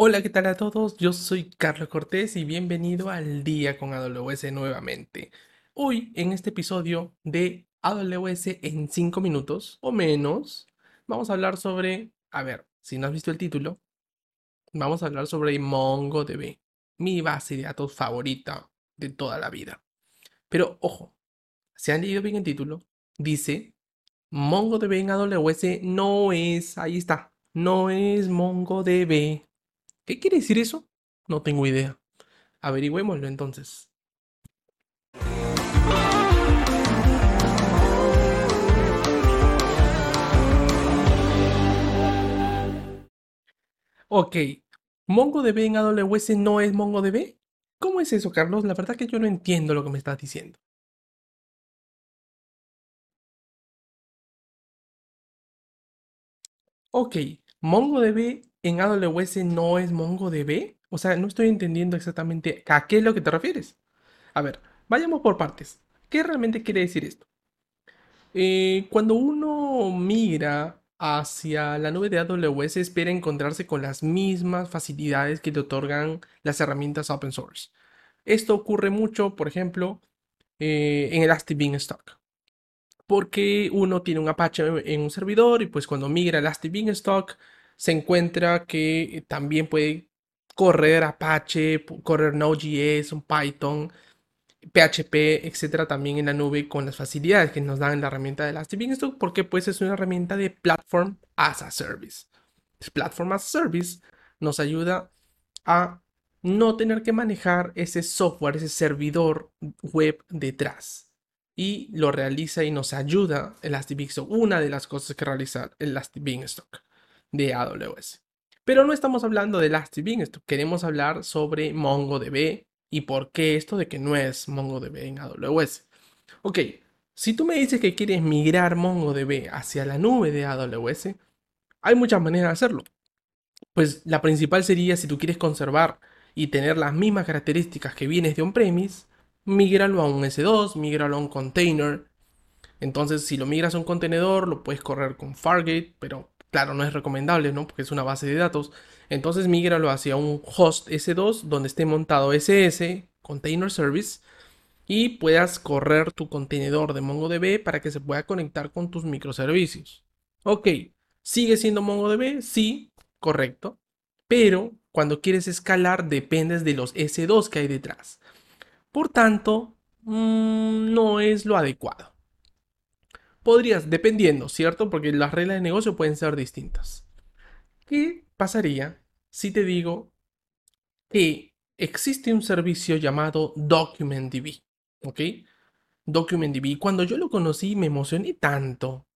Hola, ¿qué tal a todos? Yo soy Carlos Cortés y bienvenido al Día con AWS nuevamente. Hoy, en este episodio de AWS en 5 minutos o menos, vamos a hablar sobre, a ver, si no has visto el título, vamos a hablar sobre MongoDB, mi base de datos favorita de toda la vida. Pero ojo, si han leído bien el título, dice MongoDB en AWS no es, ahí está, no es MongoDB. ¿Qué quiere decir eso? No tengo idea. Averigüémoslo entonces. Ok, ¿MongoDB en AWS no es MongoDB? ¿Cómo es eso, Carlos? La verdad que yo no entiendo lo que me estás diciendo. Ok, ¿MongoDB en AWS no es MongoDB? O sea, no estoy entendiendo exactamente a qué es lo que te refieres. A ver, vayamos por partes. ¿Qué realmente quiere decir esto? Eh, cuando uno migra hacia la nube de AWS, espera encontrarse con las mismas facilidades que te otorgan las herramientas open source. Esto ocurre mucho, por ejemplo, eh, en Elastic Beanstalk. Porque uno tiene un Apache en un servidor y pues cuando migra Elastic Beanstalk se encuentra que también puede correr Apache, correr Node.js, Python, PHP, etcétera, también en la nube con las facilidades que nos dan la herramienta de Elastic Beanstalk, porque pues es una herramienta de Platform as a Service. Platform as a Service nos ayuda a no tener que manejar ese software, ese servidor web detrás. Y lo realiza y nos ayuda Elastic Beanstalk, una de las cosas que realiza Elastic Beanstalk de AWS. Pero no estamos hablando de Elastic Beanstalk, queremos hablar sobre MongoDB y por qué esto de que no es MongoDB en AWS. Ok, si tú me dices que quieres migrar MongoDB hacia la nube de AWS, hay muchas maneras de hacerlo. Pues la principal sería si tú quieres conservar y tener las mismas características que vienes de on-premise, migralo a un S2, migralo a un container. Entonces, si lo migras a un contenedor, lo puedes correr con Fargate, pero claro, no es recomendable, ¿no? Porque es una base de datos. Entonces, migralo hacia un host S2 donde esté montado SS, Container Service, y puedas correr tu contenedor de MongoDB para que se pueda conectar con tus microservicios. Ok, ¿sigue siendo MongoDB? Sí, correcto. Pero cuando quieres escalar dependes de los S2 que hay detrás. Por tanto, mmm, no es lo adecuado. Podrías, dependiendo, ¿cierto? Porque las reglas de negocio pueden ser distintas. ¿Qué pasaría si te digo que existe un servicio llamado DocumentDB? ¿Ok? DocumentDB. Cuando yo lo conocí me emocioné tanto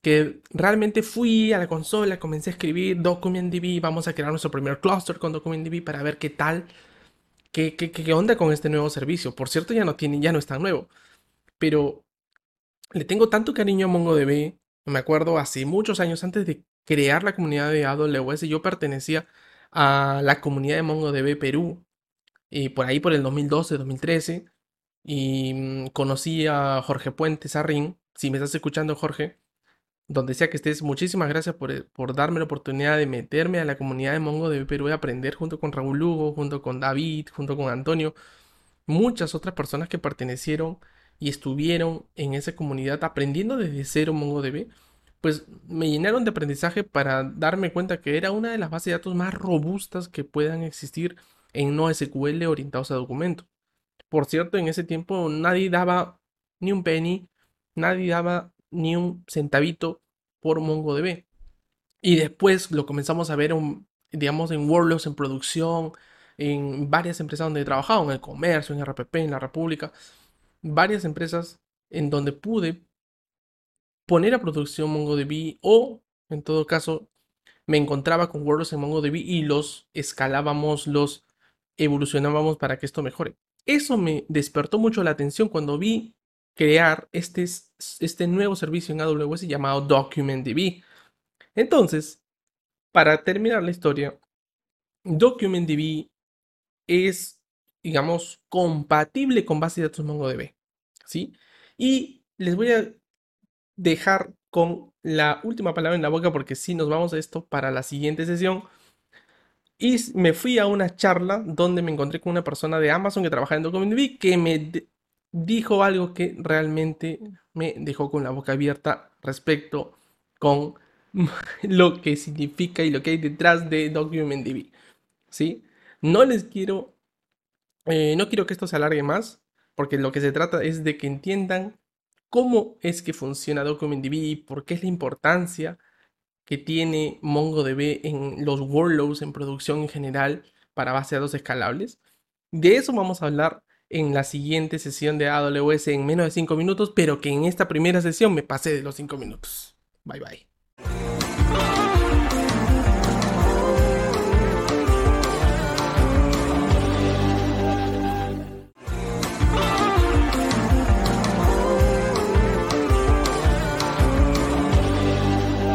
que realmente fui a la consola, comencé a escribir DocumentDB, vamos a crear nuestro primer cluster con DocumentDB para ver qué tal, qué, qué, qué onda con este nuevo servicio. Por cierto, ya no tiene, ya no es nuevo, pero le tengo tanto cariño a MongoDB. Me acuerdo hace muchos años antes de crear la comunidad de AWS, yo pertenecía a la comunidad de MongoDB Perú, y por ahí por el 2012, 2013, y mm, conocí a Jorge Puente Sarrín. Si me estás escuchando, Jorge, donde sea que estés, muchísimas gracias por, eh, por, darme la oportunidad de meterme a la comunidad de MongoDB Perú y aprender junto con Raúl Lugo, junto con David, junto con Antonio, muchas otras personas que pertenecieron y estuvieron en esa comunidad aprendiendo desde cero MongoDB, pues me llenaron de aprendizaje para darme cuenta que era una de las bases de datos más robustas que puedan existir en NoSQL orientados a documentos. Por cierto, en ese tiempo nadie daba ni un penny, nadie daba ni un centavito por MongoDB. Y después lo comenzamos a ver, digamos, en workloads, en producción, en varias empresas donde he trabajado, en el comercio, en RPP, en la República, varias empresas en donde pude poner a producción MongoDB o, en todo caso, me encontraba con workloads en MongoDB y los escalábamos, los evolucionábamos para que esto mejore. Eso me despertó mucho la atención cuando vi crear este, este nuevo servicio en AWS llamado DocumentDB. Entonces, para terminar la historia, DocumentDB es, digamos, compatible con base de datos MongoDB. ¿Sí? Y les voy a dejar con la última palabra en la boca porque si nos vamos a esto para la siguiente sesión. Y me fui a una charla donde me encontré con una persona de Amazon que trabajaba en DocumentDB que me dijo algo que realmente me dejó con la boca abierta respecto con lo que significa y lo que hay detrás de DocumentDB. ¿Sí? No les quiero, eh, no quiero que esto se alargue más, porque lo que se trata es de que entiendan cómo es que funciona DocumentDB, por qué es la importancia que tiene MongoDB en los workloads en producción en general para base de datos escalables. De eso vamos a hablar en la siguiente sesión de AWS en menos de 5 minutos, pero que en esta primera sesión me pasé de los 5 minutos. Bye bye.